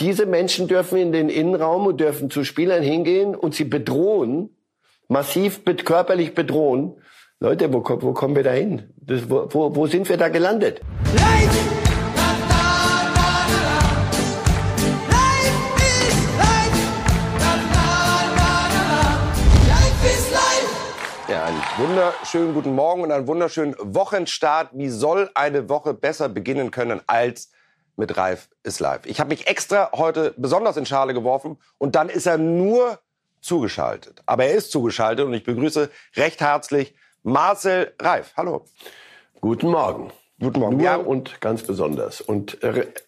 Diese Menschen dürfen in den Innenraum und dürfen zu Spielern hingehen und sie bedrohen, massiv körperlich bedrohen. Leute, wo, wo kommen wir da hin? Das, wo, wo, wo sind wir da gelandet? Leid! wunderschönen guten Morgen und einen wunderschönen Wochenstart. Wie soll eine Woche besser beginnen können als mit Ralf ist live? Ich habe mich extra heute besonders in Schale geworfen und dann ist er nur zugeschaltet. Aber er ist zugeschaltet und ich begrüße recht herzlich Marcel Reif. Hallo. Guten Morgen. Guten Morgen. Nur ja. und ganz besonders. Und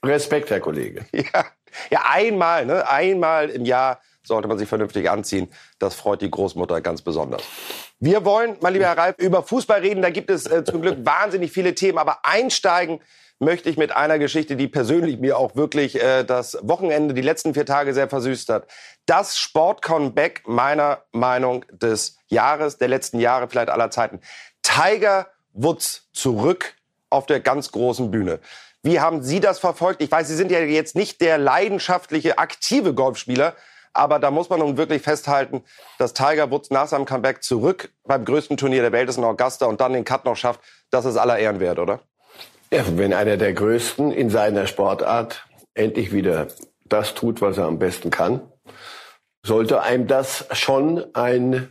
Respekt, Herr Kollege. Ja, ja einmal, ne? einmal im Jahr sollte man sich vernünftig anziehen. Das freut die Großmutter ganz besonders. Wir wollen, mein lieber Herr Reif, über Fußball reden. Da gibt es äh, zum Glück wahnsinnig viele Themen. Aber einsteigen möchte ich mit einer Geschichte, die persönlich mir auch wirklich äh, das Wochenende, die letzten vier Tage sehr versüßt hat. Das Sport-Comeback meiner Meinung des Jahres, der letzten Jahre, vielleicht aller Zeiten. Tiger Woods zurück auf der ganz großen Bühne. Wie haben Sie das verfolgt? Ich weiß, Sie sind ja jetzt nicht der leidenschaftliche, aktive Golfspieler, aber da muss man nun wirklich festhalten, dass Tiger Woods nach seinem Comeback zurück beim größten Turnier der Welt ist in Augusta und dann den Cut noch schafft. Das ist aller Ehren wert, oder? Ja, wenn einer der Größten in seiner Sportart endlich wieder das tut, was er am besten kann, sollte einem das schon ein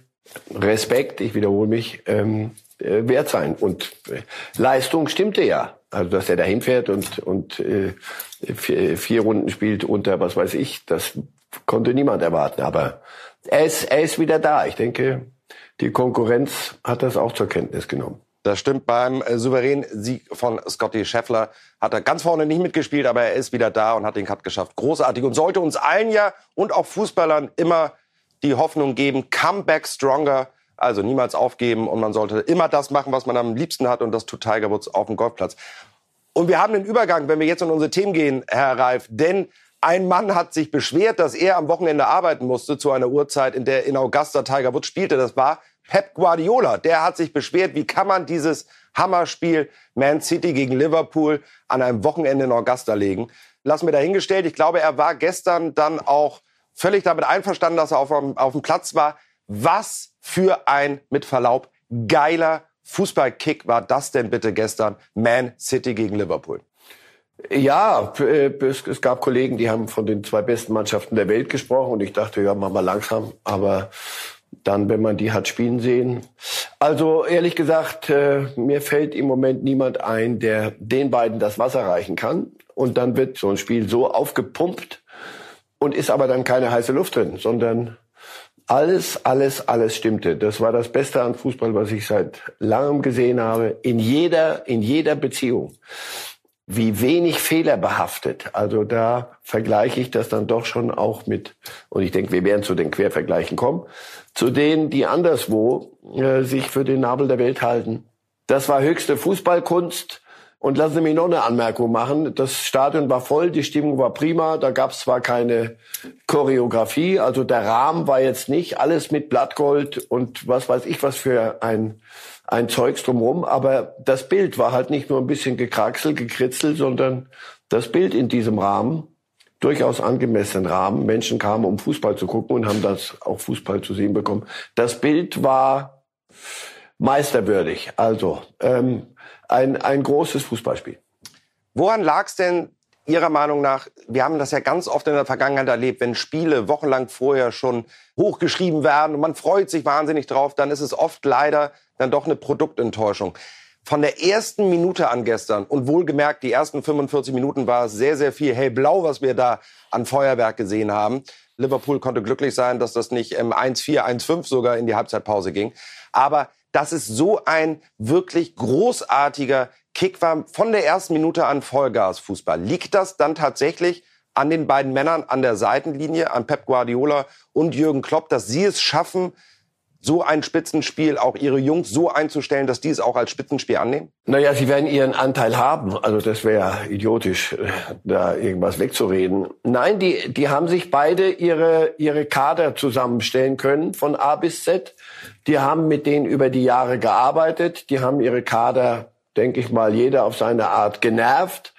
Respekt, ich wiederhole mich, ähm, äh, wert sein. Und äh, Leistung stimmte ja. Also dass er dahin fährt und, und äh, vier, vier Runden spielt unter, was weiß ich, das konnte niemand erwarten. Aber er ist, er ist wieder da. Ich denke, die Konkurrenz hat das auch zur Kenntnis genommen. Das stimmt. Beim äh, souveränen Sieg von Scotty Scheffler hat er ganz vorne nicht mitgespielt, aber er ist wieder da und hat den Cut geschafft. Großartig und sollte uns allen ja und auch Fußballern immer die Hoffnung geben, come back stronger. Also niemals aufgeben und man sollte immer das machen, was man am liebsten hat und das tut Tiger Woods auf dem Golfplatz. Und wir haben den Übergang, wenn wir jetzt in unsere Themen gehen, Herr Reif, denn ein Mann hat sich beschwert, dass er am Wochenende arbeiten musste zu einer Uhrzeit, in der in Augusta Tiger Woods spielte. Das war Pep Guardiola. Der hat sich beschwert, wie kann man dieses Hammerspiel Man City gegen Liverpool an einem Wochenende in Augusta legen. Lassen wir dahingestellt. Ich glaube, er war gestern dann auch völlig damit einverstanden, dass er auf, auf dem Platz war. Was für ein, mit Verlaub, geiler Fußballkick war das denn bitte gestern? Man City gegen Liverpool. Ja, äh, es, gab Kollegen, die haben von den zwei besten Mannschaften der Welt gesprochen und ich dachte, ja, mach mal langsam. Aber dann, wenn man die hat spielen sehen. Also ehrlich gesagt, äh, mir fällt im Moment niemand ein, der den beiden das Wasser reichen kann. Und dann wird so ein Spiel so aufgepumpt und ist aber dann keine heiße Luft drin, sondern alles, alles, alles stimmte. Das war das Beste an Fußball, was ich seit langem gesehen habe, in jeder, in jeder Beziehung wie wenig Fehler behaftet. Also da vergleiche ich das dann doch schon auch mit, und ich denke, wir werden zu den Quervergleichen kommen, zu denen, die anderswo äh, sich für den Nabel der Welt halten. Das war höchste Fußballkunst. Und lassen Sie mich noch eine Anmerkung machen. Das Stadion war voll, die Stimmung war prima. Da gab es zwar keine Choreografie, also der Rahmen war jetzt nicht alles mit Blattgold und was weiß ich was für ein ein Zeugs drumherum, aber das Bild war halt nicht nur ein bisschen gekraxelt, gekritzelt, sondern das Bild in diesem Rahmen, durchaus angemessenen Rahmen, Menschen kamen, um Fußball zu gucken und haben das auch Fußball zu sehen bekommen. Das Bild war meisterwürdig, also ähm, ein, ein großes Fußballspiel. Woran lag es denn Ihrer Meinung nach, wir haben das ja ganz oft in der Vergangenheit erlebt, wenn Spiele wochenlang vorher schon hochgeschrieben werden und man freut sich wahnsinnig drauf, dann ist es oft leider dann doch eine Produktenttäuschung. Von der ersten Minute an gestern und wohlgemerkt, die ersten 45 Minuten war es sehr, sehr viel hellblau, was wir da an Feuerwerk gesehen haben. Liverpool konnte glücklich sein, dass das nicht im 1-4, 1-5 sogar in die Halbzeitpause ging. Aber das ist so ein wirklich großartiger Kick war von der ersten Minute an Vollgas-Fußball. Liegt das dann tatsächlich an den beiden Männern an der Seitenlinie, an Pep Guardiola und Jürgen Klopp, dass sie es schaffen, so ein Spitzenspiel, auch ihre Jungs so einzustellen, dass die es auch als Spitzenspiel annehmen? Naja, sie werden ihren Anteil haben. Also das wäre idiotisch, äh, da irgendwas wegzureden. Nein, die, die haben sich beide ihre, ihre Kader zusammenstellen können, von A bis Z. Die haben mit denen über die Jahre gearbeitet. Die haben ihre Kader, denke ich mal, jeder auf seine Art genervt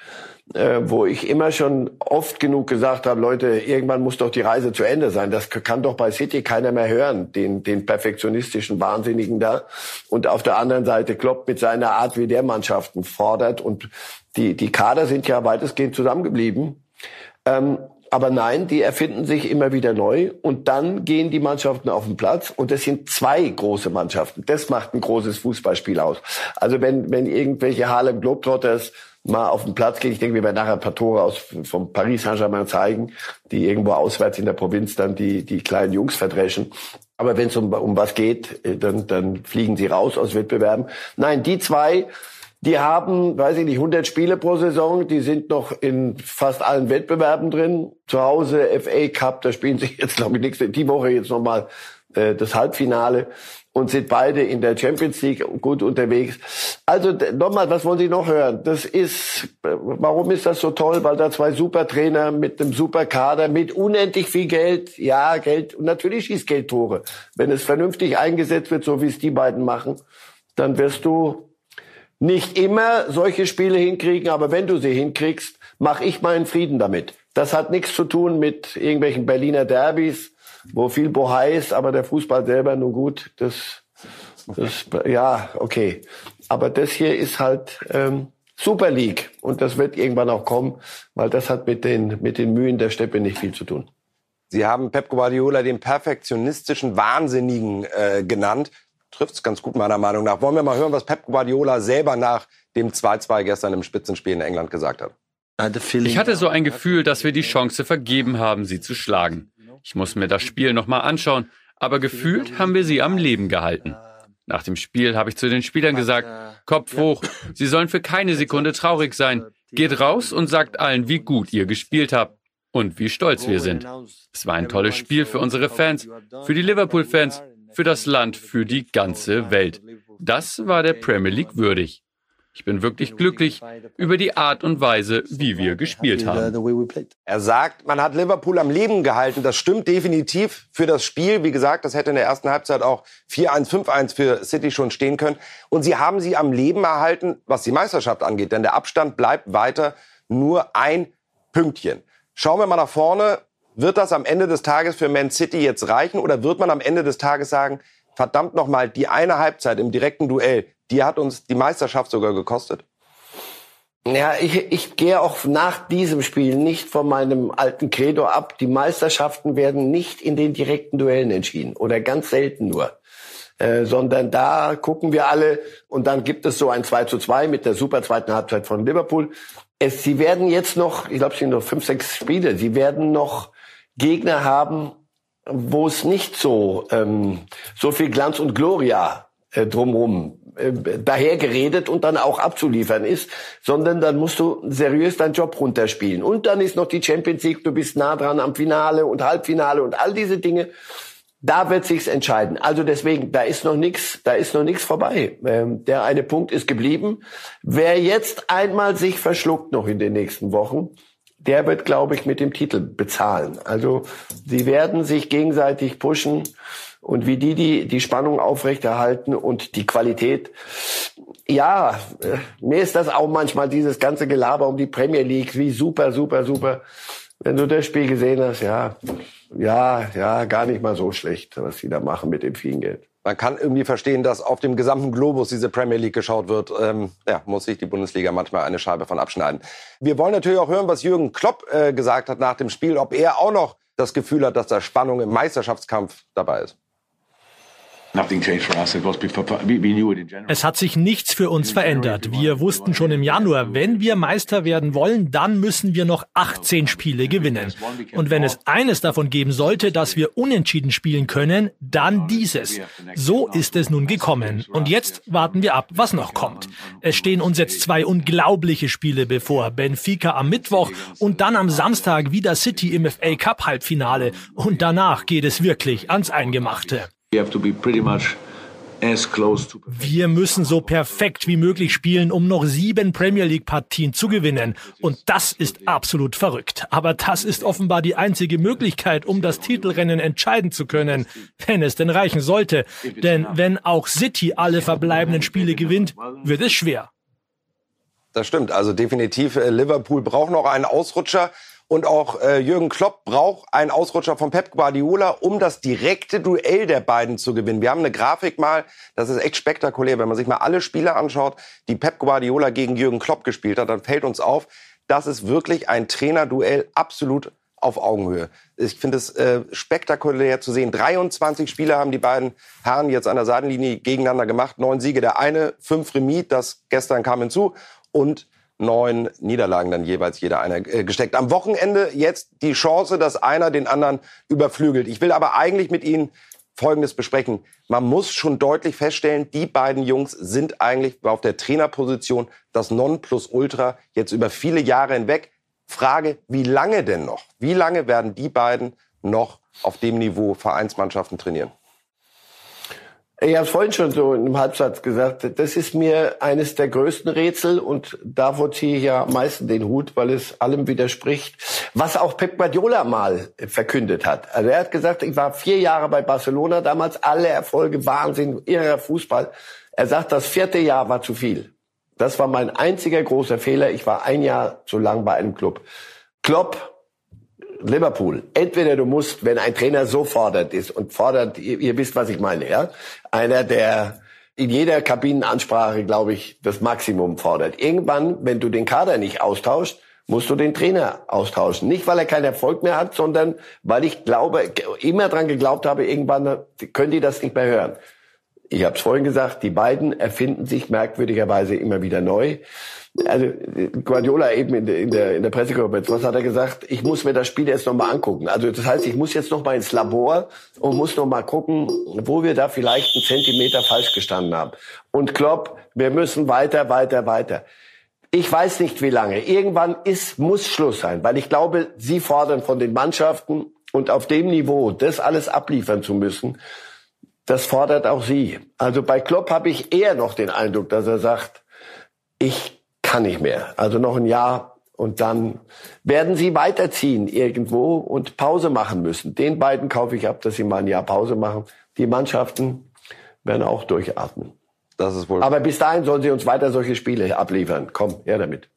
äh, wo ich immer schon oft genug gesagt habe, Leute, irgendwann muss doch die Reise zu Ende sein. Das kann doch bei City keiner mehr hören, den, den perfektionistischen Wahnsinnigen da. Und auf der anderen Seite Klopp mit seiner Art, wie der Mannschaften fordert. Und die, die Kader sind ja weitestgehend zusammengeblieben. Ähm, aber nein, die erfinden sich immer wieder neu und dann gehen die Mannschaften auf den Platz und das sind zwei große Mannschaften. Das macht ein großes Fußballspiel aus. Also wenn, wenn irgendwelche Harlem Globetrotters mal auf den Platz gehen, ich denke, wir werden nachher ein paar Tore aus, vom Paris Saint-Germain zeigen, die irgendwo auswärts in der Provinz dann die, die kleinen Jungs verdreschen. Aber wenn es um, um was geht, dann, dann fliegen sie raus aus Wettbewerben. Nein, die zwei, die haben, weiß ich nicht, 100 Spiele pro Saison. Die sind noch in fast allen Wettbewerben drin. Zu Hause FA Cup, da spielen sie jetzt, glaube ich, nächste, die Woche jetzt nochmal äh, das Halbfinale und sind beide in der Champions League gut unterwegs. Also nochmal, was wollen Sie noch hören? Das ist, warum ist das so toll? Weil da zwei super Trainer mit einem super Kader, mit unendlich viel Geld, ja, Geld, und natürlich schießt Geld Tore. Wenn es vernünftig eingesetzt wird, so wie es die beiden machen, dann wirst du nicht immer solche Spiele hinkriegen, aber wenn du sie hinkriegst, mache ich meinen Frieden damit. Das hat nichts zu tun mit irgendwelchen Berliner Derbys, wo viel Bohai ist, aber der Fußball selber nur gut. Das, das ja, okay. Aber das hier ist halt ähm, Super League und das wird irgendwann auch kommen, weil das hat mit den mit den Mühen der Steppe nicht viel zu tun. Sie haben Pep Guardiola den perfektionistischen Wahnsinnigen äh, genannt trifft es ganz gut meiner Meinung nach. Wollen wir mal hören, was Pep Guardiola selber nach dem 2-2 gestern im Spitzenspiel in England gesagt hat. Ich hatte so ein Gefühl, dass wir die Chance vergeben haben, sie zu schlagen. Ich muss mir das Spiel nochmal anschauen, aber gefühlt haben wir sie am Leben gehalten. Nach dem Spiel habe ich zu den Spielern gesagt, Kopf hoch, sie sollen für keine Sekunde traurig sein. Geht raus und sagt allen, wie gut ihr gespielt habt und wie stolz wir sind. Es war ein tolles Spiel für unsere Fans, für die Liverpool-Fans für das Land, für die ganze Welt. Das war der Premier League würdig. Ich bin wirklich glücklich über die Art und Weise, wie wir gespielt haben. Er sagt, man hat Liverpool am Leben gehalten. Das stimmt definitiv für das Spiel. Wie gesagt, das hätte in der ersten Halbzeit auch 4-1, 5-1 für City schon stehen können. Und sie haben sie am Leben erhalten, was die Meisterschaft angeht. Denn der Abstand bleibt weiter nur ein Pünktchen. Schauen wir mal nach vorne. Wird das am Ende des Tages für Man City jetzt reichen oder wird man am Ende des Tages sagen, verdammt nochmal, die eine Halbzeit im direkten Duell, die hat uns die Meisterschaft sogar gekostet? Ja, ich, ich gehe auch nach diesem Spiel nicht von meinem alten Credo ab. Die Meisterschaften werden nicht in den direkten Duellen entschieden oder ganz selten nur. Äh, sondern da gucken wir alle und dann gibt es so ein 2 zu 2 mit der super zweiten Halbzeit von Liverpool. Es, sie werden jetzt noch, ich glaube, es sind noch fünf, sechs Spiele, sie werden noch Gegner haben, wo es nicht so ähm, so viel Glanz und Gloria äh, drumherum äh, daher geredet und dann auch abzuliefern ist, sondern dann musst du seriös deinen Job runterspielen. Und dann ist noch die Champions League, du bist nah dran am Finale und Halbfinale und all diese Dinge. Da wird sich's entscheiden. Also deswegen, da ist noch nichts, da ist noch nichts vorbei. Ähm, der eine Punkt ist geblieben. Wer jetzt einmal sich verschluckt noch in den nächsten Wochen, der wird, glaube ich, mit dem Titel bezahlen. Also sie werden sich gegenseitig pushen und wie die die, die Spannung aufrechterhalten und die Qualität. Ja, äh, mir ist das auch manchmal dieses ganze Gelaber um die Premier League, wie super, super, super. Wenn du das Spiel gesehen hast, ja, ja, ja, gar nicht mal so schlecht, was sie da machen mit dem vielen Geld man kann irgendwie verstehen, dass auf dem gesamten Globus diese Premier League geschaut wird. Ähm, ja, muss sich die Bundesliga manchmal eine Scheibe von abschneiden. Wir wollen natürlich auch hören, was Jürgen Klopp äh, gesagt hat nach dem Spiel, ob er auch noch das Gefühl hat, dass da Spannung im Meisterschaftskampf dabei ist. Es hat sich nichts für uns verändert. Wir wussten schon im Januar, wenn wir Meister werden wollen, dann müssen wir noch 18 Spiele gewinnen. Und wenn es eines davon geben sollte, dass wir unentschieden spielen können, dann dieses. So ist es nun gekommen. Und jetzt warten wir ab, was noch kommt. Es stehen uns jetzt zwei unglaubliche Spiele bevor. Benfica am Mittwoch und dann am Samstag wieder City im FA Cup Halbfinale. Und danach geht es wirklich ans Eingemachte. Wir müssen so perfekt wie möglich spielen, um noch sieben Premier League Partien zu gewinnen. Und das ist absolut verrückt. Aber das ist offenbar die einzige Möglichkeit, um das Titelrennen entscheiden zu können, wenn es denn reichen sollte. Denn wenn auch City alle verbleibenden Spiele gewinnt, wird es schwer. Das stimmt. Also definitiv, äh, Liverpool braucht noch einen Ausrutscher. Und auch äh, Jürgen Klopp braucht einen Ausrutscher von Pep Guardiola, um das direkte Duell der beiden zu gewinnen. Wir haben eine Grafik mal, das ist echt spektakulär. Wenn man sich mal alle Spiele anschaut, die Pep Guardiola gegen Jürgen Klopp gespielt hat, dann fällt uns auf, das ist wirklich ein Trainerduell absolut auf Augenhöhe. Ich finde es äh, spektakulär zu sehen. 23 Spiele haben die beiden Herren jetzt an der Seitenlinie gegeneinander gemacht. Neun Siege der eine, fünf Remis, das gestern kam hinzu. Und neun Niederlagen dann jeweils jeder einer äh, gesteckt. Am Wochenende jetzt die Chance, dass einer den anderen überflügelt. Ich will aber eigentlich mit Ihnen Folgendes besprechen. Man muss schon deutlich feststellen, die beiden Jungs sind eigentlich auf der Trainerposition das Nonplusultra jetzt über viele Jahre hinweg. Frage, wie lange denn noch? Wie lange werden die beiden noch auf dem Niveau Vereinsmannschaften trainieren? Ich habe vorhin schon so in einem Halbsatz gesagt, das ist mir eines der größten Rätsel und davor ziehe ich ja am meisten den Hut, weil es allem widerspricht, was auch Pep Guardiola mal verkündet hat. Also er hat gesagt, ich war vier Jahre bei Barcelona damals, alle Erfolge, Wahnsinn, irrer Fußball. Er sagt, das vierte Jahr war zu viel. Das war mein einziger großer Fehler. Ich war ein Jahr zu lang bei einem Club. Klopp Liverpool. Entweder du musst, wenn ein Trainer so fordert ist und fordert, ihr, ihr wisst, was ich meine, ja, einer, der in jeder Kabinenansprache, glaube ich, das Maximum fordert. Irgendwann, wenn du den Kader nicht austauschst, musst du den Trainer austauschen. Nicht, weil er keinen Erfolg mehr hat, sondern weil ich glaube, immer dran geglaubt habe, irgendwann können die das nicht mehr hören. Ich habe es vorhin gesagt, die beiden erfinden sich merkwürdigerweise immer wieder neu also Guardiola eben in der, in der, in der Pressekonferenz, was hat er gesagt? Ich muss mir das Spiel jetzt nochmal angucken. Also das heißt, ich muss jetzt nochmal ins Labor und muss nochmal gucken, wo wir da vielleicht einen Zentimeter falsch gestanden haben. Und Klopp, wir müssen weiter, weiter, weiter. Ich weiß nicht, wie lange. Irgendwann ist, muss Schluss sein, weil ich glaube, Sie fordern von den Mannschaften und auf dem Niveau das alles abliefern zu müssen, das fordert auch Sie. Also bei Klopp habe ich eher noch den Eindruck, dass er sagt, ich kann nicht mehr. Also noch ein Jahr und dann werden sie weiterziehen irgendwo und Pause machen müssen. Den beiden kaufe ich ab, dass sie mal ein Jahr Pause machen. Die Mannschaften werden auch durchatmen. Das ist wohl. Aber bis dahin sollen sie uns weiter solche Spiele abliefern. Komm, her damit.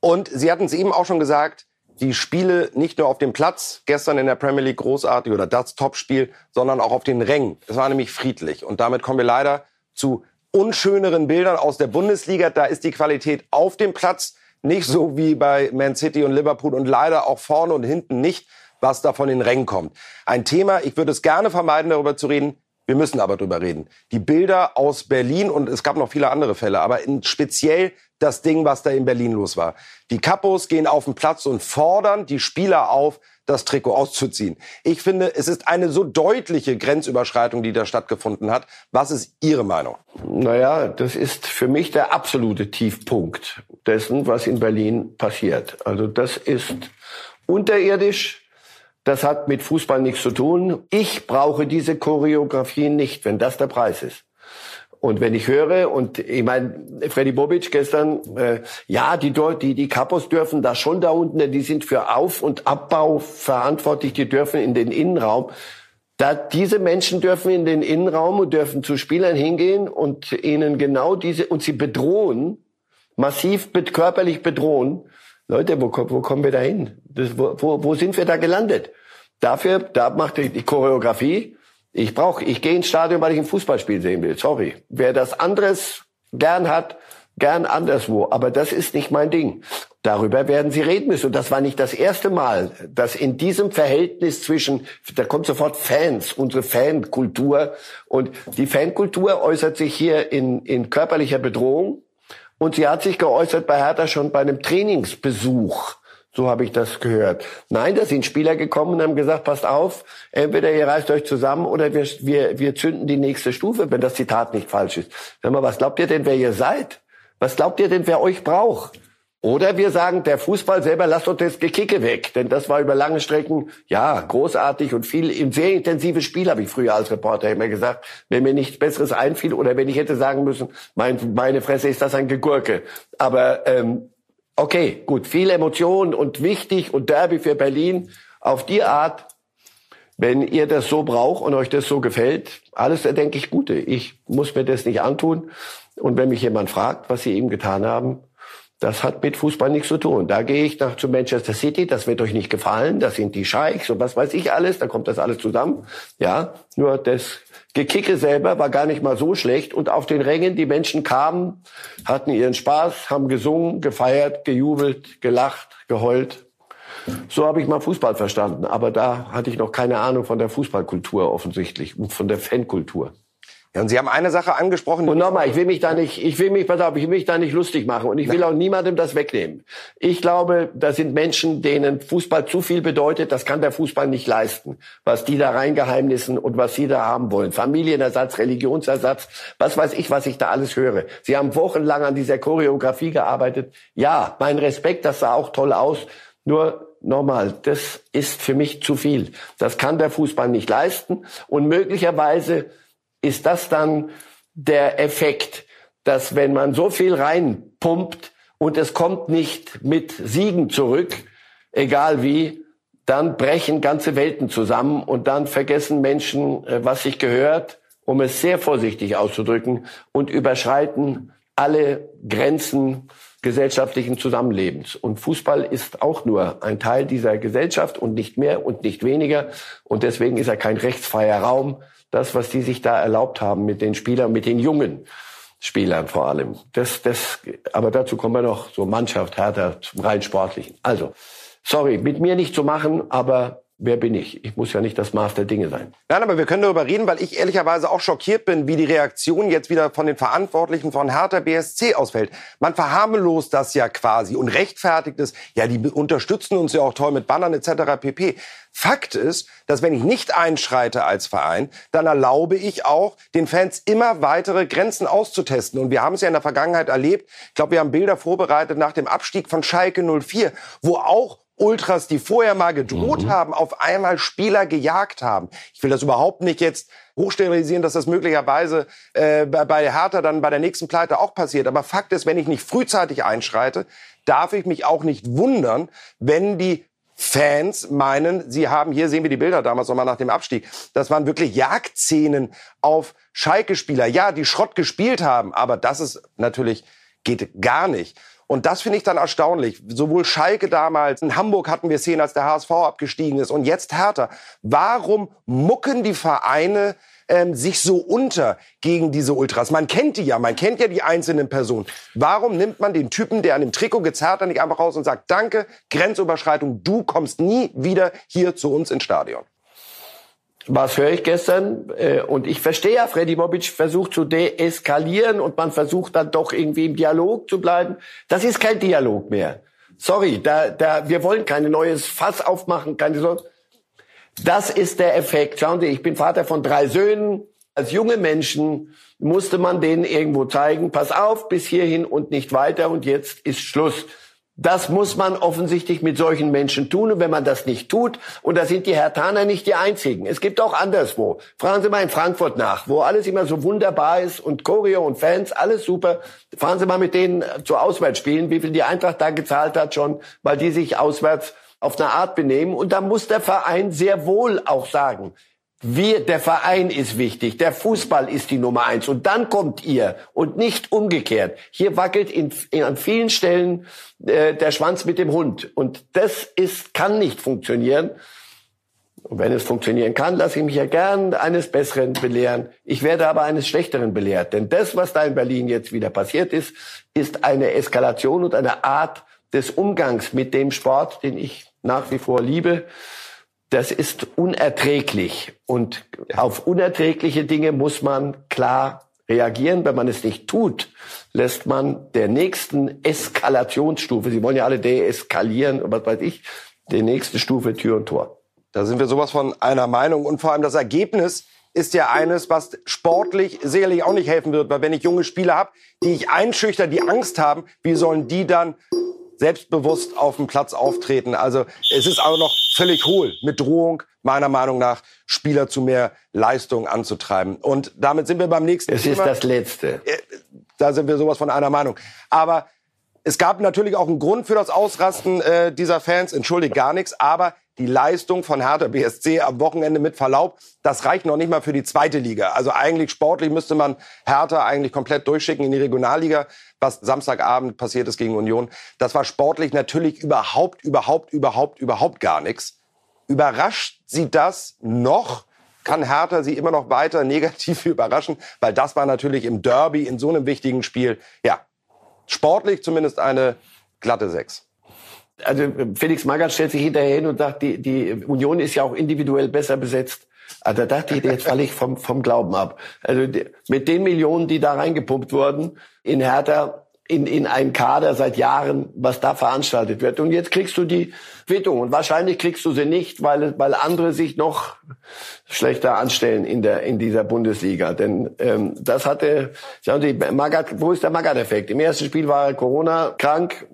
Und Sie hatten es eben auch schon gesagt, die Spiele nicht nur auf dem Platz, gestern in der Premier League großartig oder das Topspiel, sondern auch auf den Rängen. Es war nämlich friedlich. Und damit kommen wir leider zu unschöneren Bildern aus der Bundesliga. Da ist die Qualität auf dem Platz nicht so wie bei Man City und Liverpool und leider auch vorne und hinten nicht, was da von den Rängen kommt. Ein Thema, ich würde es gerne vermeiden, darüber zu reden. Wir müssen aber darüber reden. Die Bilder aus Berlin und es gab noch viele andere Fälle, aber speziell das Ding, was da in Berlin los war. Die Kapos gehen auf den Platz und fordern die Spieler auf, das Trikot auszuziehen. Ich finde, es ist eine so deutliche Grenzüberschreitung, die da stattgefunden hat. Was ist Ihre Meinung? Naja, das ist für mich der absolute Tiefpunkt dessen, was in Berlin passiert. Also das ist unterirdisch. Das hat mit Fußball nichts zu tun. Ich brauche diese Choreografie nicht, wenn das der Preis ist. Und wenn ich höre, und ich meine, Freddy Bobic gestern, äh, ja, die, die, die Kapos dürfen da schon da unten, die sind für Auf- und Abbau verantwortlich, die dürfen in den Innenraum. Da, diese Menschen dürfen in den Innenraum und dürfen zu Spielern hingehen und ihnen genau diese, und sie bedrohen, massiv körperlich bedrohen. Leute, wo, wo kommen wir da hin? Das, wo, wo, sind wir da gelandet? Dafür, da macht die Choreografie, ich brauche, ich gehe ins Stadion, weil ich ein Fußballspiel sehen will. Sorry. Wer das anderes gern hat, gern anderswo. Aber das ist nicht mein Ding. Darüber werden Sie reden müssen. Und das war nicht das erste Mal, dass in diesem Verhältnis zwischen, da kommt sofort Fans, unsere Fankultur. Und die Fankultur äußert sich hier in, in körperlicher Bedrohung. Und sie hat sich geäußert bei Hertha schon bei einem Trainingsbesuch. So habe ich das gehört. Nein, da sind Spieler gekommen und haben gesagt, passt auf, entweder ihr reißt euch zusammen oder wir, wir, wir zünden die nächste Stufe, wenn das Zitat nicht falsch ist. Sag mal, was glaubt ihr denn, wer ihr seid? Was glaubt ihr denn, wer euch braucht? Oder wir sagen, der Fußball selber, lasst uns das Gekicke weg. Denn das war über lange Strecken, ja, großartig und viel, ein sehr intensives Spiel, habe ich früher als Reporter immer gesagt. Wenn mir nichts Besseres einfiel oder wenn ich hätte sagen müssen, mein, meine Fresse ist das ein Gegurke. Aber ähm, Okay, gut, viel Emotion und wichtig und Derby für Berlin auf die Art. Wenn ihr das so braucht und euch das so gefällt, alles denke ich Gute. Ich muss mir das nicht antun. Und wenn mich jemand fragt, was sie eben getan haben, Das hat mit Fußball nichts zu tun. Da gehe ich nach zu Manchester City, das wird euch nicht gefallen, das sind die Scheichs und was weiß ich alles, da kommt das alles zusammen. Ja, nur das Gekicke selber war gar nicht mal so schlecht und auf den Rängen, die Menschen kamen, hatten ihren Spaß, haben gesungen, gefeiert, gejubelt, gelacht, geheult. So habe ich mal Fußball verstanden, aber da hatte ich noch keine Ahnung von der Fußballkultur offensichtlich und von der Fankultur. Ja, und Sie haben eine Sache angesprochen. Und nochmal, ich will mich da nicht, ich will mich, pass auf, ich will mich da nicht lustig machen und ich will auch niemandem das wegnehmen. Ich glaube, da sind Menschen, denen Fußball zu viel bedeutet, das kann der Fußball nicht leisten. Was die da reingeheimnissen und was sie da haben wollen. Familienersatz, Religionsersatz, was weiß ich, was ich da alles höre. Sie haben wochenlang an dieser Choreografie gearbeitet. Ja, mein Respekt, das sah auch toll aus. Nur nochmal, das ist für mich zu viel. Das kann der Fußball nicht leisten und möglicherweise ist das dann der Effekt, dass wenn man so viel reinpumpt und es kommt nicht mit Siegen zurück, egal wie, dann brechen ganze Welten zusammen und dann vergessen Menschen, äh, was sich gehört, um es sehr vorsichtig auszudrücken, und überschreiten alle Grenzen gesellschaftlichen Zusammenlebens. Und Fußball ist auch nur ein Teil dieser Gesellschaft und nicht mehr und nicht weniger. Und deswegen ist er kein rechtsfreier Raum, das, was die sich da erlaubt haben mit den Spielern, mit den jungen Spielern vor allem. Das, das, aber dazu kommen wir noch, so Mannschaft, zum rein sportlichen. Also, sorry, mit mir nicht zu machen, aber wer bin ich? Ich muss ja nicht das Maß der Dinge sein. Nein, aber wir können darüber reden, weil ich ehrlicherweise auch schockiert bin, wie die Reaktion jetzt wieder von den Verantwortlichen von Hertha BSC ausfällt. Man verharmlost das ja quasi und rechtfertigt es. Ja, die unterstützen uns ja auch toll mit Bannern etc. pp. Fakt ist, dass wenn ich nicht einschreite als Verein, dann erlaube ich auch den Fans immer weitere Grenzen auszutesten. Und wir haben es ja in der Vergangenheit erlebt. Ich glaube, wir haben Bilder vorbereitet nach dem Abstieg von Schalke 04, wo auch Ultras, die vorher mal gedroht mhm. haben, auf einmal Spieler gejagt haben. Ich will das überhaupt nicht jetzt hochsterilisieren, dass das möglicherweise äh, bei Hertha dann bei der nächsten Pleite auch passiert. Aber Fakt ist, wenn ich nicht frühzeitig einschreite, darf ich mich auch nicht wundern, wenn die Fans meinen, sie haben, hier sehen wir die Bilder damals nochmal nach dem Abstieg, das waren wirklich Jagdszenen auf Schalke-Spieler. Ja, die Schrott gespielt haben, aber das ist natürlich, geht gar nicht. Und das finde ich dann erstaunlich. Sowohl Schalke damals, in Hamburg hatten wir Szenen, als der HSV abgestiegen ist und jetzt Hertha. Warum mucken die Vereine ähm, sich so unter gegen diese Ultras? Man kennt die ja, man kennt ja die einzelnen Personen. Warum nimmt man den Typen, der an dem Trikot gezerrt hat, nicht einfach raus und sagt, danke, Grenzüberschreitung, du kommst nie wieder hier zu uns ins Stadion? Was höre ich gestern? Äh, und ich verstehe ja, Freddy Bobic versucht zu deeskalieren und man versucht dann doch irgendwie im Dialog zu bleiben. Das ist kein Dialog mehr. Sorry, da, da, wir wollen kein neues Fass aufmachen, keine so. Das ist der Effekt. Schauen Sie, ich bin Vater von drei Söhnen. Als junge Menschen musste man denen irgendwo zeigen, pass auf, bis hierhin und nicht weiter und jetzt ist Schluss. Das muss man offensichtlich mit solchen Menschen tun. Und wenn man das nicht tut, und da sind die Hertaner nicht die einzigen. Es gibt auch anderswo. Fragen Sie mal in Frankfurt nach, wo alles immer so wunderbar ist und Choreo und Fans, alles super. Fahren Sie mal mit denen zu Auswärtsspielen, wie viel die Eintracht da gezahlt hat schon, weil die sich auswärts auf eine Art benehmen. Und da muss der Verein sehr wohl auch sagen, wir, der Verein ist wichtig, der Fußball ist die Nummer eins und dann kommt ihr und nicht umgekehrt. Hier wackelt in, in an vielen Stellen äh, der Schwanz mit dem Hund und das ist kann nicht funktionieren. Und wenn es funktionieren kann, lasse ich mich ja gern eines Besseren belehren. Ich werde aber eines Schlechteren belehrt, denn das, was da in Berlin jetzt wieder passiert ist, ist eine Eskalation und eine Art des Umgangs mit dem Sport, den ich nach wie vor liebe das ist unerträglich. Und auf unerträgliche Dinge muss man klar reagieren. Wenn man es nicht tut, lässt man der nächsten Eskalationsstufe, Sie wollen ja alle deeskalieren, was weiß ich, der nächste Stufe Tür und Tor. Da sind wir sowas von einer Meinung. Und vor allem das Ergebnis ist ja eines, was sportlich sicherlich auch nicht helfen wird. Weil wenn ich junge Spieler habe, die ich einschüchter, die Angst haben, wie sollen die dann selbstbewusst auf dem Platz auftreten. Also es ist auch noch völlig hohl mit Drohung, meiner Meinung nach, Spieler zu mehr Leistung anzutreiben. Und damit sind wir beim nächsten es Thema. Es ist das Letzte. Äh, da sind wir sowas von einer Meinung. Aber es gab natürlich auch einen Grund für das Ausrasten äh, dieser Fans. Entschuldigt gar nichts. Aber die Leistung von Hertha BSC am Wochenende mit Verlaub, das reicht noch nicht mal für die zweite Liga. Also eigentlich sportlich müsste man Hertha eigentlich komplett durchschicken in die Regionalliga, was Samstagabend passiert ist gegen Union. Das war sportlich natürlich überhaupt, überhaupt, überhaupt, überhaupt gar nichts. Überrascht Sie das noch? Kann Hertha Sie immer noch weiter negativ überraschen? Weil das war natürlich im Derby in so einem wichtigen Spiel, ja, sportlich zumindest eine glatte Sechs also Felix Magath stellt sich hinterher hin und sagt, die, die Union ist ja auch individuell besser besetzt. Also da dachte ich, jetzt falle ich vom, vom Glauben ab. Also die, mit den Millionen, die da reingepumpt wurden in Hertha, in, in einen Kader seit Jahren, was da veranstaltet wird. Und jetzt kriegst du die Quittung. Und wahrscheinlich kriegst du sie nicht, weil, weil andere sich noch schlechter anstellen in, der, in dieser Bundesliga. Denn ähm, das hatte, sagen Sie, Magath, wo ist der Magath-Effekt? Im ersten Spiel war er Corona-krank,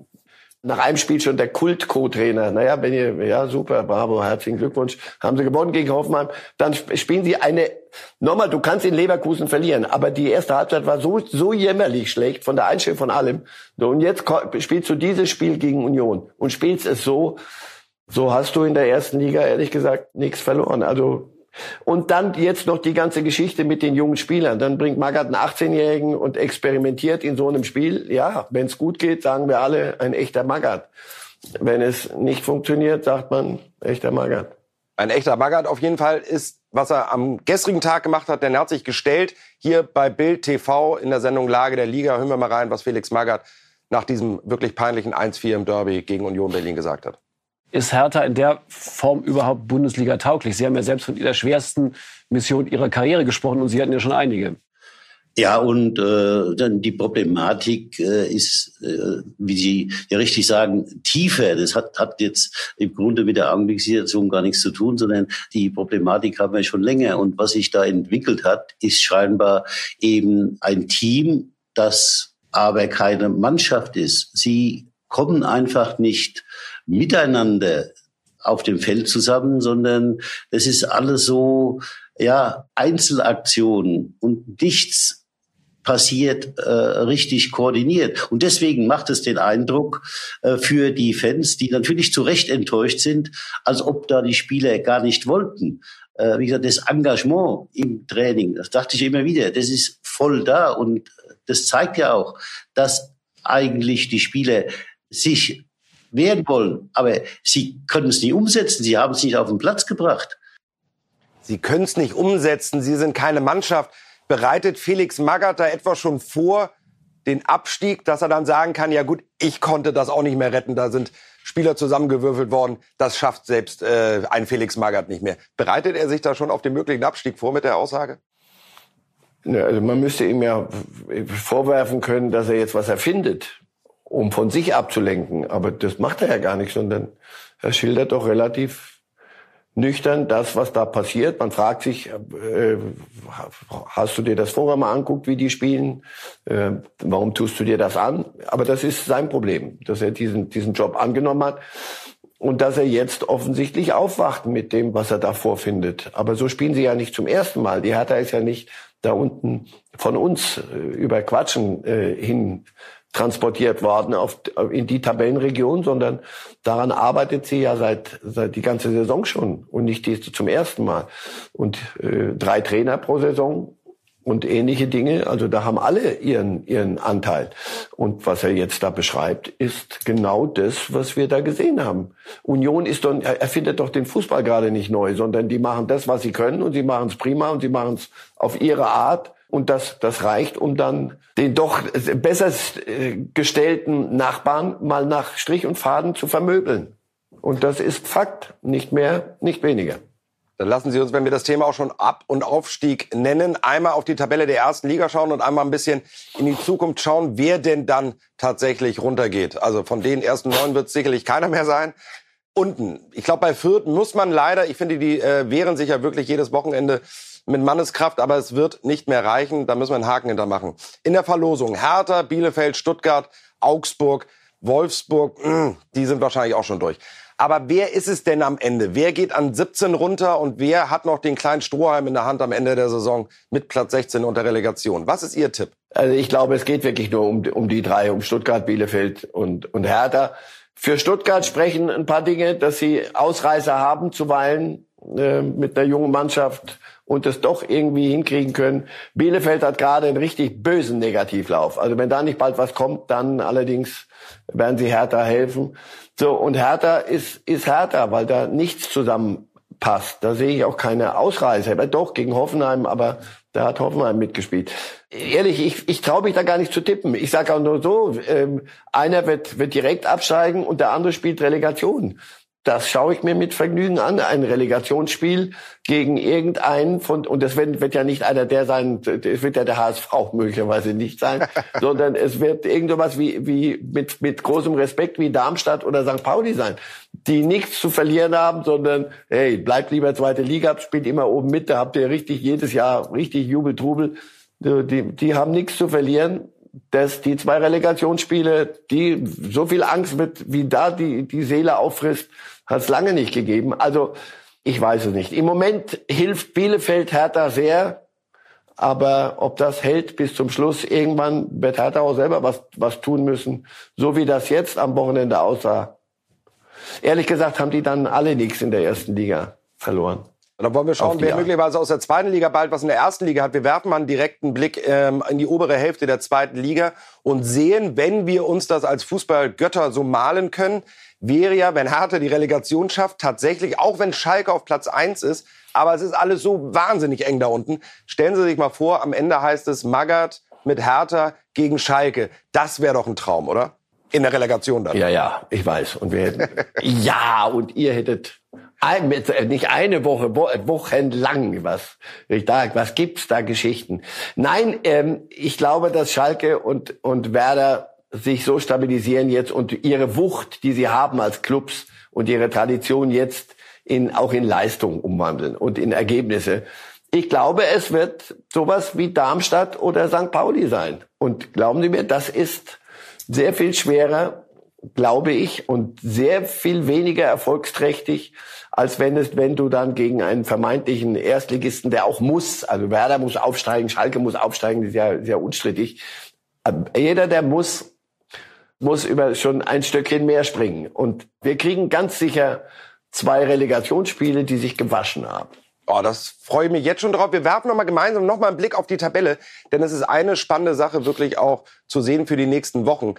nach einem Spiel schon der Kult-Co-Trainer. Naja, wenn ihr, ja, super, bravo, herzlichen Glückwunsch. Haben sie gewonnen gegen Hoffenheim. Dann spielen sie eine, nochmal, du kannst in Leverkusen verlieren, aber die erste Halbzeit war so, so jämmerlich schlecht von der Einstellung von allem. So, und jetzt spielst du dieses Spiel gegen Union und spielst es so, so hast du in der ersten Liga ehrlich gesagt nichts verloren. Also und dann jetzt noch die ganze Geschichte mit den jungen Spielern. Dann bringt Magath einen 18-Jährigen und experimentiert in so einem Spiel. Ja, wenn es gut geht, sagen wir alle, ein echter Magath. Wenn es nicht funktioniert, sagt man, echter Magath. Ein echter Magath auf jeden Fall ist, was er am gestrigen Tag gemacht hat, denn er hat sich gestellt, hier bei Bild TV in der Sendung Lage der Liga. Hören wir mal rein, was Felix Magath nach diesem wirklich peinlichen 1-4 im Derby gegen Union Berlin gesagt hat ist Hertha in der Form überhaupt Bundesliga tauglich? Sie haben ja selbst von der schwersten Mission Ihrer Karriere gesprochen und Sie hatten ja schon einige. Ja, und äh, dann die Problematik äh, ist, äh, wie Sie ja richtig sagen, tiefer. Das hat, hat jetzt im Grunde mit der Augenblickssituation gar nichts zu tun, sondern die Problematik haben wir schon länger. Und was sich da entwickelt hat, ist scheinbar eben ein Team, das aber keine Mannschaft ist. Sie kommen einfach nicht miteinander auf dem Feld zusammen, sondern das ist alles so, ja, Einzelaktionen und nichts passiert äh, richtig koordiniert. Und deswegen macht es den Eindruck äh, für die Fans, die natürlich zu Recht enttäuscht sind, als ob da die Spieler gar nicht wollten. Äh, wie gesagt, das Engagement im Training, das dachte ich immer wieder, das ist voll da und das zeigt ja auch, dass eigentlich die Spieler sich werden wollen, aber sie können es nicht umsetzen. Sie haben es nicht auf den Platz gebracht. Sie können es nicht umsetzen. Sie sind keine Mannschaft. Bereitet Felix Magath da etwa schon vor den Abstieg, dass er dann sagen kann, ja gut, ich konnte das auch nicht mehr retten. Da sind Spieler zusammengewürfelt worden. Das schafft selbst äh, ein Felix Magath nicht mehr. Bereitet er sich da schon auf den möglichen Abstieg vor mit der Aussage? Ja, also man müsste ihm ja vorwerfen können, dass er jetzt was erfindet um von sich abzulenken. Aber das macht er ja gar nicht, sondern er schildert doch relativ nüchtern das, was da passiert. Man fragt sich, äh, hast du dir das vorher mal anguckt, wie die spielen? Äh, warum tust du dir das an? Aber das ist sein Problem, dass er diesen, diesen Job angenommen hat und dass er jetzt offensichtlich aufwacht mit dem, was er da vorfindet. Aber so spielen sie ja nicht zum ersten Mal. Die Hertha ist ja nicht da unten von uns äh, über Quatschen äh, hin transportiert worden auf, in die Tabellenregion, sondern daran arbeitet sie ja seit, seit die ganze Saison schon und nicht die zum ersten Mal. Und äh, drei Trainer pro Saison und ähnliche Dinge. Also da haben alle ihren, ihren Anteil. Und was er jetzt da beschreibt, ist genau das, was wir da gesehen haben. Union ist doch, er findet doch den Fußball gerade nicht neu, sondern die machen das, was sie können und sie machen es prima und sie machen es auf ihre Art und das, das reicht, um dann den doch besser gestellten Nachbarn mal nach Strich und Faden zu vermöbeln. Und das ist Fakt, nicht mehr, nicht weniger. Dann lassen Sie uns, wenn wir das Thema auch schon Ab- und Aufstieg nennen, einmal auf die Tabelle der ersten Liga schauen und einmal ein bisschen in die Zukunft schauen, wer denn dann tatsächlich runtergeht. Also von den ersten neun wird sicherlich keiner mehr sein. Unten, ich glaube, bei Fürth muss man leider, ich finde, die äh, wehren sich ja wirklich jedes Wochenende mit Manneskraft, aber es wird nicht mehr reichen. Da müssen wir einen Haken hintermachen. In der Verlosung Hertha, Bielefeld, Stuttgart, Augsburg, Wolfsburg, mm, die sind wahrscheinlich auch schon durch. Aber wer ist es denn am Ende? Wer geht an 17 runter und wer hat noch den kleinen Strohhalm in der Hand am Ende der Saison mit Platz 16 unter Relegation? Was ist Ihr Tipp? Also ich glaube, es geht wirklich nur um, um die drei, um Stuttgart, Bielefeld und, und Hertha. Für Stuttgart sprechen ein paar Dinge, dass sie Ausreißer haben zuweilen äh, mit einer jungen Mannschaft und es doch irgendwie hinkriegen können. Bielefeld hat gerade einen richtig bösen Negativlauf. Also wenn da nicht bald was kommt, dann allerdings werden sie Hertha helfen. So, und Hertha ist, ist Hertha, weil da nichts zusammenpasst. Da sehe ich auch keine Ausreißer. Doch, gegen Hoffenheim, aber da hat Hoffenheim mitgespielt. Ehrlich, ich, ich traue mich da gar nicht zu tippen. Ich sage auch nur so, ähm, einer wird, wird direkt absteigen und der andere spielt Relegation das schaue ich mir mit Vergnügen an. Ein Relegationsspiel gegen irgendeinen von, und das wird, wird ja nicht einer der sein, es wird ja der HSV möglicherweise nicht sein, sondern es wird irgendwas wie, wie mit, mit großem Respekt wie Darmstadt oder St. Pauli sein, die nichts zu verlieren haben, sondern, hey, bleibt lieber zweite Liga, spielt immer oben mit, da habt ihr richtig jedes Jahr richtig Jubeltrubel. Die, die haben nichts zu verlieren dass die zwei Relegationsspiele, die so viel Angst mit, wie da die, die Seele auffrisst, hat es lange nicht gegeben. Also ich weiß es nicht. Im Moment hilft Bielefeld Hertha sehr, aber ob das hält bis zum Schluss, irgendwann wird Hertha auch selber was, was tun müssen, so wie das jetzt am Wochenende aussah. Ehrlich gesagt haben die dann alle nichts in der ersten Liga verloren. Da wollen wir schauen, wer möglicherweise aus der zweiten Liga bald was in der ersten Liga hat. Wir werfen mal einen direkten Blick ähm, in die obere Hälfte der zweiten Liga und sehen, wenn wir uns das als Fußballgötter so malen können, wäre ja, wenn Hertha die Relegation schafft, tatsächlich, auch wenn Schalke auf Platz 1 ist, aber es ist alles so wahnsinnig eng da unten. Stellen Sie sich mal vor, am Ende heißt es Magath mit Hertha gegen Schalke. Das wäre doch ein Traum, oder? In der Relegation dann. Ja, ja, ich weiß. Und wir hätten, ja, und ihr hättet ein, äh, nicht eine Woche, wo, wochenlang was. Da, was gibt's da Geschichten? Nein, ähm, ich glaube, dass Schalke und und Werder sich so stabilisieren jetzt und ihre Wucht, die sie haben als Clubs und ihre Tradition jetzt in, auch in Leistung umwandeln und in Ergebnisse. Ich glaube, es wird sowas wie Darmstadt oder St. Pauli sein. Und glauben Sie mir, das ist sehr viel schwerer, glaube ich, und sehr viel weniger erfolgsträchtig, als wenn es, wenn du dann gegen einen vermeintlichen Erstligisten, der auch muss, also Werder muss aufsteigen, Schalke muss aufsteigen, das ist ja sehr unstrittig. Jeder, der muss, muss über schon ein Stückchen mehr springen. Und wir kriegen ganz sicher zwei Relegationsspiele, die sich gewaschen haben. Oh, das freue ich mich jetzt schon drauf. Wir werfen noch mal gemeinsam noch mal einen Blick auf die Tabelle, denn es ist eine spannende Sache wirklich auch zu sehen für die nächsten Wochen,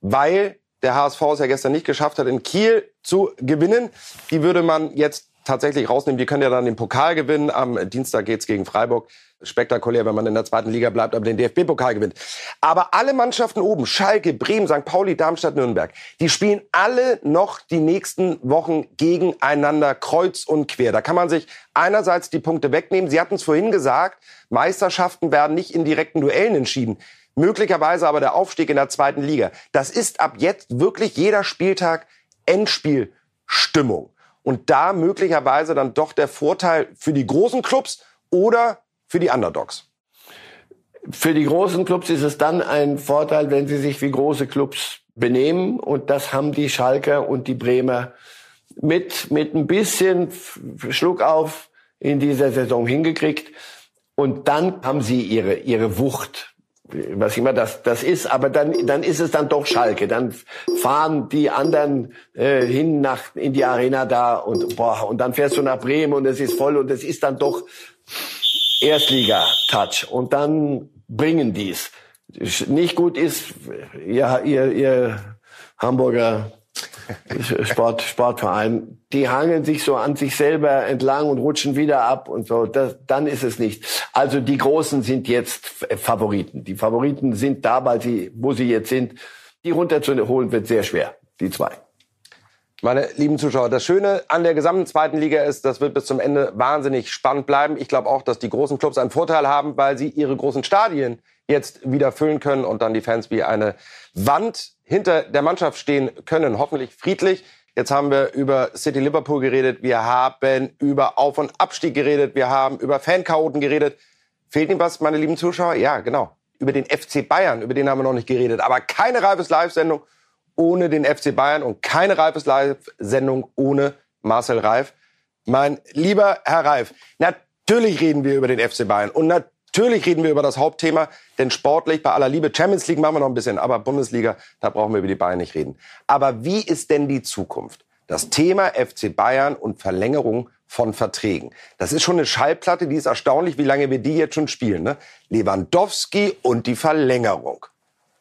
weil der HSV es ja gestern nicht geschafft hat, in Kiel zu gewinnen. Die würde man jetzt tatsächlich rausnehmen. Die können ja dann den Pokal gewinnen. Am Dienstag geht's gegen Freiburg spektakulär, wenn man in der zweiten Liga bleibt, aber den DFB-Pokal gewinnt. Aber alle Mannschaften oben, Schalke, Bremen, St. Pauli, Darmstadt, Nürnberg, die spielen alle noch die nächsten Wochen gegeneinander kreuz und quer. Da kann man sich einerseits die Punkte wegnehmen. Sie hatten es vorhin gesagt, Meisterschaften werden nicht in direkten Duellen entschieden. Möglicherweise aber der Aufstieg in der zweiten Liga. Das ist ab jetzt wirklich jeder Spieltag Endspielstimmung. Und da möglicherweise dann doch der Vorteil für die großen Clubs oder für die Underdogs? Für die großen Clubs ist es dann ein Vorteil, wenn sie sich wie große Clubs benehmen. Und das haben die Schalker und die Bremer mit, mit ein bisschen Schluck auf in dieser Saison hingekriegt. Und dann haben sie ihre, ihre Wucht was immer das, das ist, aber dann, dann ist es dann doch Schalke. Dann fahren die anderen äh, hin nach in die Arena da und boah, und dann fährst du nach Bremen und es ist voll und es ist dann doch Erstliga-Touch und dann bringen die's. Nicht gut ist, ihr, ihr, ihr Hamburger Sport, Sportverein, die hangeln sich so an sich selber entlang und rutschen wieder ab und so. Das, dann ist es nicht. Also die Großen sind jetzt Favoriten. Die Favoriten sind da, weil sie, wo sie jetzt sind. Die runterzuholen wird sehr schwer. Die zwei. Meine lieben Zuschauer, das Schöne an der gesamten zweiten Liga ist, das wird bis zum Ende wahnsinnig spannend bleiben. Ich glaube auch, dass die großen Clubs einen Vorteil haben, weil sie ihre großen Stadien jetzt wieder füllen können und dann die Fans wie eine Wand hinter der Mannschaft stehen können. Hoffentlich friedlich. Jetzt haben wir über City Liverpool geredet. Wir haben über Auf- und Abstieg geredet. Wir haben über Fanchaoten geredet. Fehlt Ihnen was, meine lieben Zuschauer? Ja, genau. Über den FC Bayern, über den haben wir noch nicht geredet. Aber keine Reifes Live-Sendung ohne den FC Bayern und keine Reifes Live-Sendung ohne Marcel Reif. Mein lieber Herr Reif, natürlich reden wir über den FC Bayern und Natürlich reden wir über das Hauptthema, denn sportlich bei aller Liebe, Champions League machen wir noch ein bisschen, aber Bundesliga, da brauchen wir über die Bayern nicht reden. Aber wie ist denn die Zukunft? Das Thema FC Bayern und Verlängerung von Verträgen. Das ist schon eine Schallplatte, die ist erstaunlich, wie lange wir die jetzt schon spielen. Ne? Lewandowski und die Verlängerung.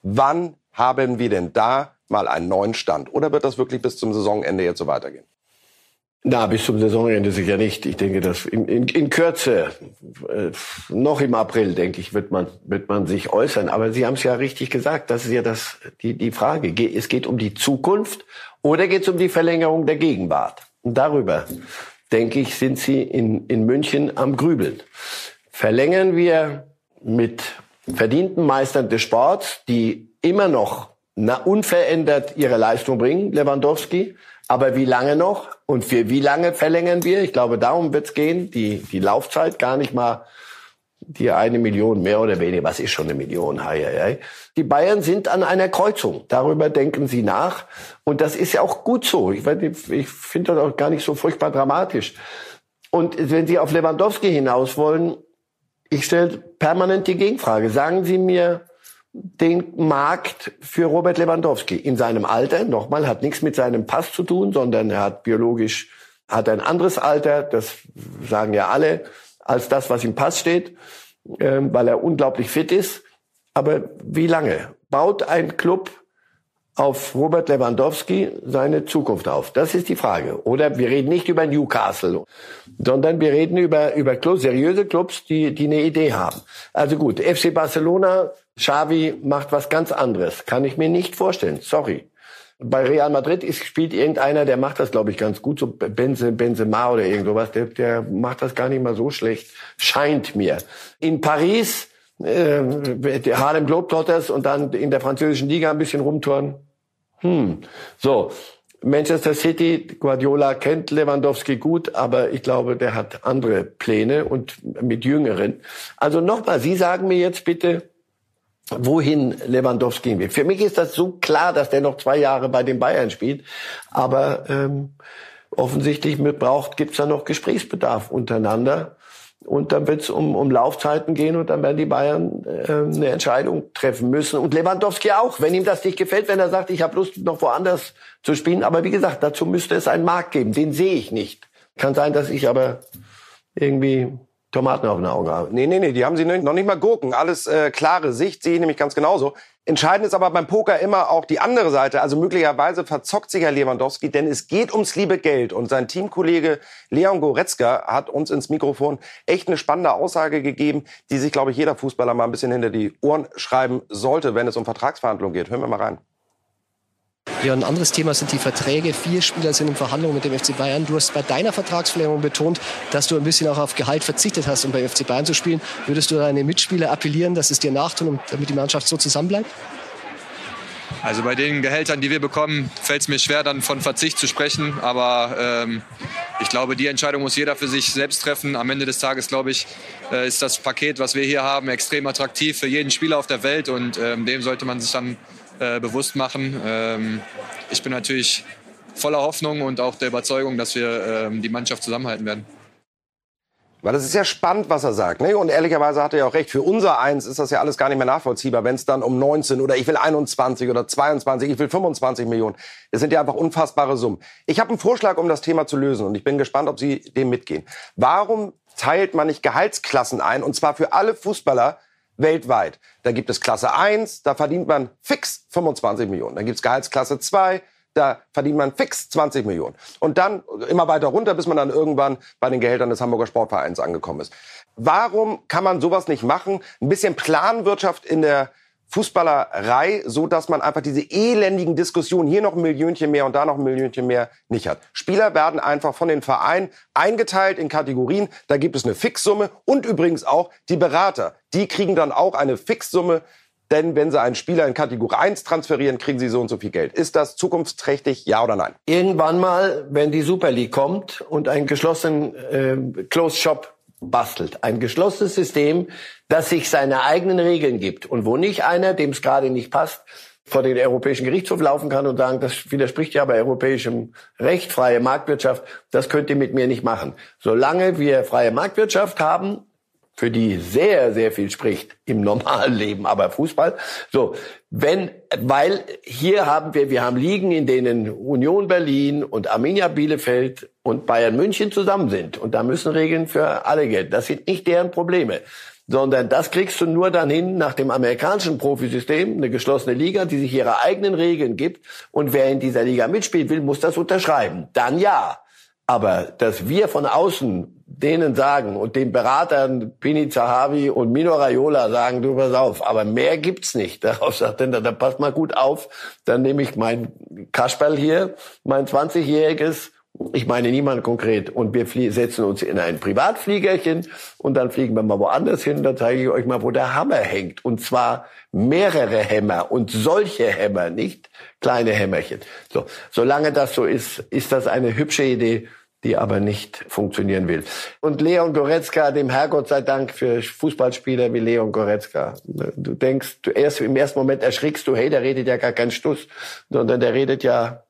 Wann haben wir denn da mal einen neuen Stand? Oder wird das wirklich bis zum Saisonende jetzt so weitergehen? Na, bis zum Saisonende sicher nicht. Ich denke, dass in, in, in Kürze, äh, noch im April, denke ich, wird man, wird man sich äußern. Aber Sie haben es ja richtig gesagt. Das ist ja das, die, die Frage. Es geht um die Zukunft oder geht es um die Verlängerung der Gegenwart? Und darüber, denke ich, sind Sie in, in München am Grübeln. Verlängern wir mit verdienten Meistern des Sports, die immer noch unverändert ihre Leistung bringen, Lewandowski, aber wie lange noch? Und für wie lange verlängern wir? Ich glaube, darum wird es gehen. Die, die Laufzeit gar nicht mal die eine Million mehr oder weniger. Was ist schon eine Million? Hei, hei. Die Bayern sind an einer Kreuzung. Darüber denken sie nach. Und das ist ja auch gut so. Ich, ich finde das auch gar nicht so furchtbar dramatisch. Und wenn Sie auf Lewandowski hinaus wollen, ich stelle permanent die Gegenfrage. Sagen Sie mir, den Markt für Robert Lewandowski in seinem Alter. Nochmal, hat nichts mit seinem Pass zu tun, sondern er hat biologisch, hat ein anderes Alter, das sagen ja alle, als das, was im Pass steht, ähm, weil er unglaublich fit ist. Aber wie lange baut ein Club auf Robert Lewandowski seine Zukunft auf? Das ist die Frage. Oder wir reden nicht über Newcastle, sondern wir reden über, über Clubs, seriöse Clubs, die, die eine Idee haben. Also gut, FC Barcelona Xavi macht was ganz anderes. Kann ich mir nicht vorstellen. Sorry. Bei Real Madrid ist, spielt irgendeiner, der macht das, glaube ich, ganz gut, so Benze, Benzema oder irgend sowas. Der, der macht das gar nicht mal so schlecht. Scheint mir. In Paris, äh, Harlem Globetrotters und dann in der französischen Liga ein bisschen rumtouren. Hm. So. Manchester City, Guardiola kennt Lewandowski gut, aber ich glaube, der hat andere Pläne und mit Jüngeren. Also nochmal, Sie sagen mir jetzt bitte, wohin Lewandowski gehen will. Für mich ist das so klar, dass der noch zwei Jahre bei den Bayern spielt. Aber ähm, offensichtlich braucht gibt's da noch Gesprächsbedarf untereinander. Und dann wird's um, um Laufzeiten gehen und dann werden die Bayern äh, eine Entscheidung treffen müssen. Und Lewandowski auch, wenn ihm das nicht gefällt, wenn er sagt, ich habe Lust, noch woanders zu spielen. Aber wie gesagt, dazu müsste es einen Markt geben. Den sehe ich nicht. Kann sein, dass ich aber irgendwie Tomaten auf den Augen haben. Nee, nee, nee, die haben sie noch nicht mal Gurken. Alles äh, klare Sicht, sehe ich nämlich ganz genauso. Entscheidend ist aber beim Poker immer auch die andere Seite. Also möglicherweise verzockt sich Herr Lewandowski, denn es geht ums liebe Geld. Und sein Teamkollege Leon Goretzka hat uns ins Mikrofon echt eine spannende Aussage gegeben, die sich, glaube ich, jeder Fußballer mal ein bisschen hinter die Ohren schreiben sollte, wenn es um Vertragsverhandlungen geht. Hören wir mal rein. Ja, ein anderes Thema sind die Verträge. Vier Spieler sind in Verhandlungen mit dem FC Bayern. Du hast bei deiner Vertragsverlängerung betont, dass du ein bisschen auch auf Gehalt verzichtet hast, um bei FC Bayern zu spielen. Würdest du deine Mitspieler appellieren, dass es dir nachtun, damit die Mannschaft so zusammenbleibt? Also bei den Gehältern, die wir bekommen, fällt es mir schwer, dann von Verzicht zu sprechen. Aber ähm, ich glaube, die Entscheidung muss jeder für sich selbst treffen. Am Ende des Tages, glaube ich, äh, ist das Paket, was wir hier haben, extrem attraktiv für jeden Spieler auf der Welt. Und ähm, dem sollte man sich dann äh, bewusst machen. Ähm, ich bin natürlich voller Hoffnung und auch der Überzeugung, dass wir ähm, die Mannschaft zusammenhalten werden. Weil das ist ja spannend, was er sagt. Ne? Und ehrlicherweise hat er ja auch recht. Für unser Eins ist das ja alles gar nicht mehr nachvollziehbar, wenn es dann um 19 oder ich will 21 oder 22, ich will 25 Millionen. Das sind ja einfach unfassbare Summen. Ich habe einen Vorschlag, um das Thema zu lösen. Und ich bin gespannt, ob Sie dem mitgehen. Warum teilt man nicht Gehaltsklassen ein? Und zwar für alle Fußballer, weltweit. Da gibt es Klasse 1, da verdient man fix 25 Millionen. Dann gibt es Gehaltsklasse 2, da verdient man fix 20 Millionen. Und dann immer weiter runter, bis man dann irgendwann bei den Gehältern des Hamburger Sportvereins angekommen ist. Warum kann man sowas nicht machen? Ein bisschen Planwirtschaft in der Fußballerei, so dass man einfach diese elendigen Diskussionen, hier noch ein Millionchen mehr und da noch ein Millionchen mehr, nicht hat. Spieler werden einfach von den Vereinen eingeteilt in Kategorien. Da gibt es eine Fixsumme und übrigens auch die Berater. Die kriegen dann auch eine Fixsumme, denn wenn sie einen Spieler in Kategorie 1 transferieren, kriegen sie so und so viel Geld. Ist das zukunftsträchtig, ja oder nein? Irgendwann mal, wenn die Super League kommt und ein geschlossenen äh, Closed Shop bastelt. Ein geschlossenes System, das sich seine eigenen Regeln gibt und wo nicht einer, dem es gerade nicht passt, vor den Europäischen Gerichtshof laufen kann und sagen, das widerspricht ja bei europäischem Recht, freie Marktwirtschaft, das könnt ihr mit mir nicht machen. Solange wir freie Marktwirtschaft haben, für die sehr, sehr viel spricht im normalen Leben, aber Fußball. So, wenn, weil hier haben wir, wir haben Ligen, in denen Union Berlin und Arminia Bielefeld und Bayern München zusammen sind. Und da müssen Regeln für alle gelten. Das sind nicht deren Probleme sondern das kriegst du nur dann hin nach dem amerikanischen Profisystem, eine geschlossene Liga, die sich ihre eigenen Regeln gibt und wer in dieser Liga mitspielen will, muss das unterschreiben. Dann ja. Aber dass wir von außen denen sagen und den Beratern Pini Zahavi und Mino Raiola sagen, du pass auf, aber mehr gibt's nicht. Darauf sagt er, dann passt mal gut auf, dann nehme ich mein Kasperl hier, mein 20-jähriges ich meine niemand konkret. Und wir setzen uns in ein Privatfliegerchen und dann fliegen wir mal woanders hin. Da zeige ich euch mal, wo der Hammer hängt. Und zwar mehrere Hämmer und solche Hämmer, nicht kleine Hämmerchen. So, solange das so ist, ist das eine hübsche Idee, die aber nicht funktionieren will. Und Leon Goretzka, dem Herrgott sei Dank für Fußballspieler wie Leon Goretzka. Du denkst, du erst im ersten Moment erschrickst du, hey, der redet ja gar keinen Stuss, sondern der redet ja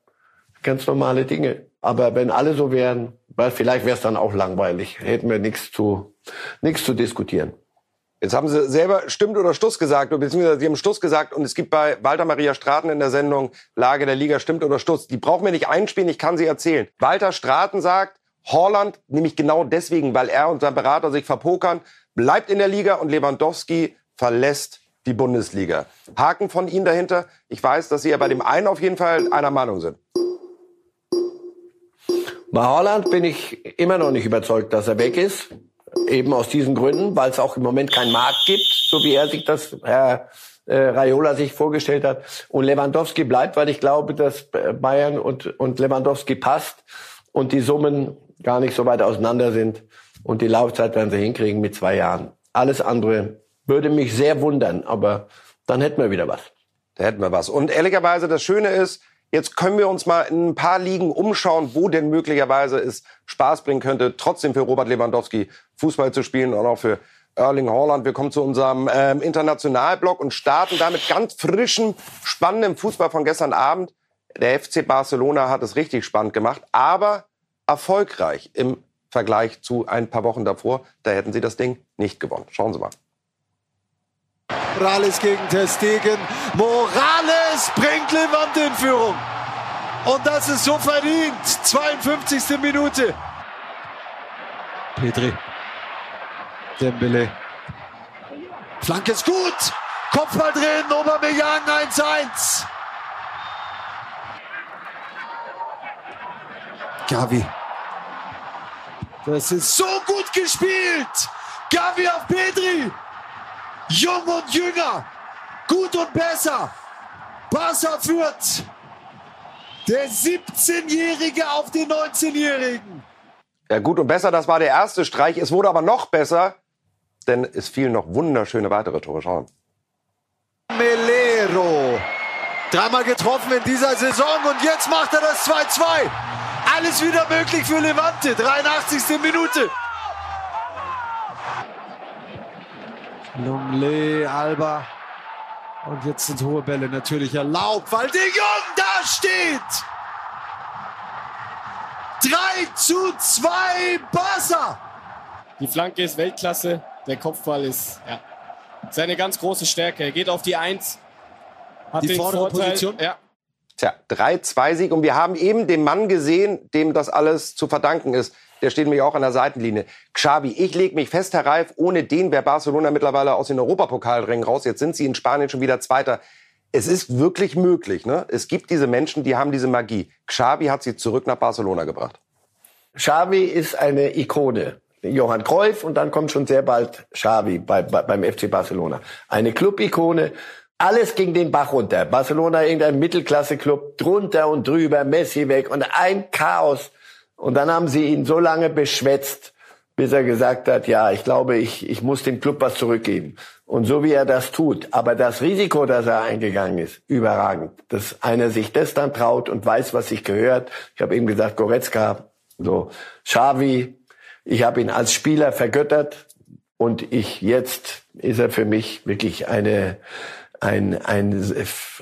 ganz normale Dinge. Aber wenn alle so wären, weil vielleicht wäre es dann auch langweilig, hätten wir nichts zu, nichts zu diskutieren. Jetzt haben Sie selber Stimmt oder Stuss gesagt, beziehungsweise Sie haben Stuss gesagt und es gibt bei Walter Maria Straten in der Sendung Lage der Liga Stimmt oder Stuss. Die brauchen wir nicht einspielen, ich kann sie erzählen. Walter Straten sagt, Holland, nämlich genau deswegen, weil er und sein Berater sich verpokern, bleibt in der Liga und Lewandowski verlässt die Bundesliga. Haken von Ihnen dahinter. Ich weiß, dass Sie ja bei dem einen auf jeden Fall einer Meinung sind. Bei Holland bin ich immer noch nicht überzeugt, dass er weg ist. Eben aus diesen Gründen, weil es auch im Moment keinen Markt gibt, so wie er sich das, Herr äh, Raiola sich vorgestellt hat. Und Lewandowski bleibt, weil ich glaube, dass Bayern und, und Lewandowski passt und die Summen gar nicht so weit auseinander sind. Und die Laufzeit werden sie hinkriegen mit zwei Jahren. Alles andere würde mich sehr wundern, aber dann hätten wir wieder was. Da hätten wir was. Und ehrlicherweise, das Schöne ist, Jetzt können wir uns mal in ein paar Ligen umschauen, wo denn möglicherweise es Spaß bringen könnte, trotzdem für Robert Lewandowski Fußball zu spielen und auch für Erling Haaland. Wir kommen zu unserem ähm, Internationalblock und starten damit ganz frischem, spannendem Fußball von gestern Abend. Der FC Barcelona hat es richtig spannend gemacht, aber erfolgreich im Vergleich zu ein paar Wochen davor. Da hätten sie das Ding nicht gewonnen. Schauen Sie mal. Morales gegen Testegen. Morales bringt Levant in Führung. Und das ist so verdient. 52. Minute. Petri. Dembele. Flanke ist gut. Kopfball drehen. Aubameyang 1-1. Gavi. Das ist so gut gespielt. Gavi auf Petri. Jung und Jünger, gut und besser. Barca führt. Der 17-Jährige auf den 19-Jährigen. Ja, gut und besser, das war der erste Streich. Es wurde aber noch besser, denn es fielen noch wunderschöne weitere Tore. Schauen. Melero. Dreimal getroffen in dieser Saison und jetzt macht er das 2-2. Alles wieder möglich für Levante. 83. Minute. Longley, Alba. Und jetzt sind hohe Bälle natürlich erlaubt, weil de Jong da steht. 3 zu 2 Barca. Die Flanke ist Weltklasse. Der Kopfball ist ja, seine ganz große Stärke. Er geht auf die Eins. Hat die den vordere Vorteil, Position? Ja. Tja, 3-2-Sieg. Und wir haben eben den Mann gesehen, dem das alles zu verdanken ist der steht nämlich auch an der Seitenlinie. Xavi, ich lege mich fest, Herr Reif, ohne den wäre Barcelona mittlerweile aus den Europapokalrängen raus. Jetzt sind sie in Spanien schon wieder Zweiter. Es ist wirklich möglich. Ne? Es gibt diese Menschen, die haben diese Magie. Xavi hat sie zurück nach Barcelona gebracht. Xavi ist eine Ikone. Johann Cruyff und dann kommt schon sehr bald Xavi bei, bei, beim FC Barcelona. Eine Club-Ikone. Alles ging den Bach runter. Barcelona irgendein Mittelklasse-Club, drunter und drüber, Messi weg und ein Chaos. Und dann haben sie ihn so lange beschwätzt, bis er gesagt hat, ja, ich glaube, ich, ich muss dem Club was zurückgeben. Und so wie er das tut, aber das Risiko, das er eingegangen ist, überragend. Dass einer sich das dann traut und weiß, was sich gehört. Ich habe eben gesagt, Goretzka, so Xavi, ich habe ihn als Spieler vergöttert und ich jetzt ist er für mich wirklich eine ein, ein,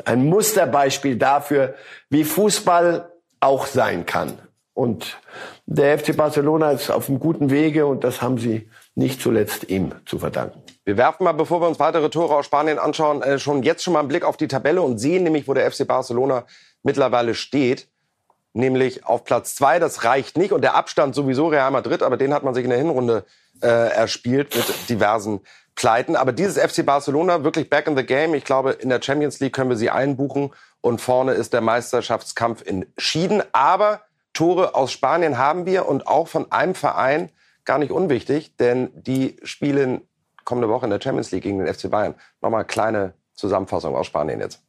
ein Musterbeispiel dafür, wie Fußball auch sein kann. Und der FC Barcelona ist auf einem guten Wege und das haben sie nicht zuletzt ihm zu verdanken. Wir werfen mal, bevor wir uns weitere Tore aus Spanien anschauen, äh, schon jetzt schon mal einen Blick auf die Tabelle und sehen nämlich, wo der FC Barcelona mittlerweile steht. Nämlich auf Platz zwei. Das reicht nicht. Und der Abstand sowieso Real Madrid, aber den hat man sich in der Hinrunde äh, erspielt mit diversen Pleiten. Aber dieses FC Barcelona wirklich back in the game. Ich glaube, in der Champions League können wir sie einbuchen. Und vorne ist der Meisterschaftskampf entschieden. Aber Tore aus Spanien haben wir und auch von einem Verein, gar nicht unwichtig, denn die spielen kommende Woche in der Champions League gegen den FC Bayern. Nochmal kleine Zusammenfassung aus Spanien jetzt.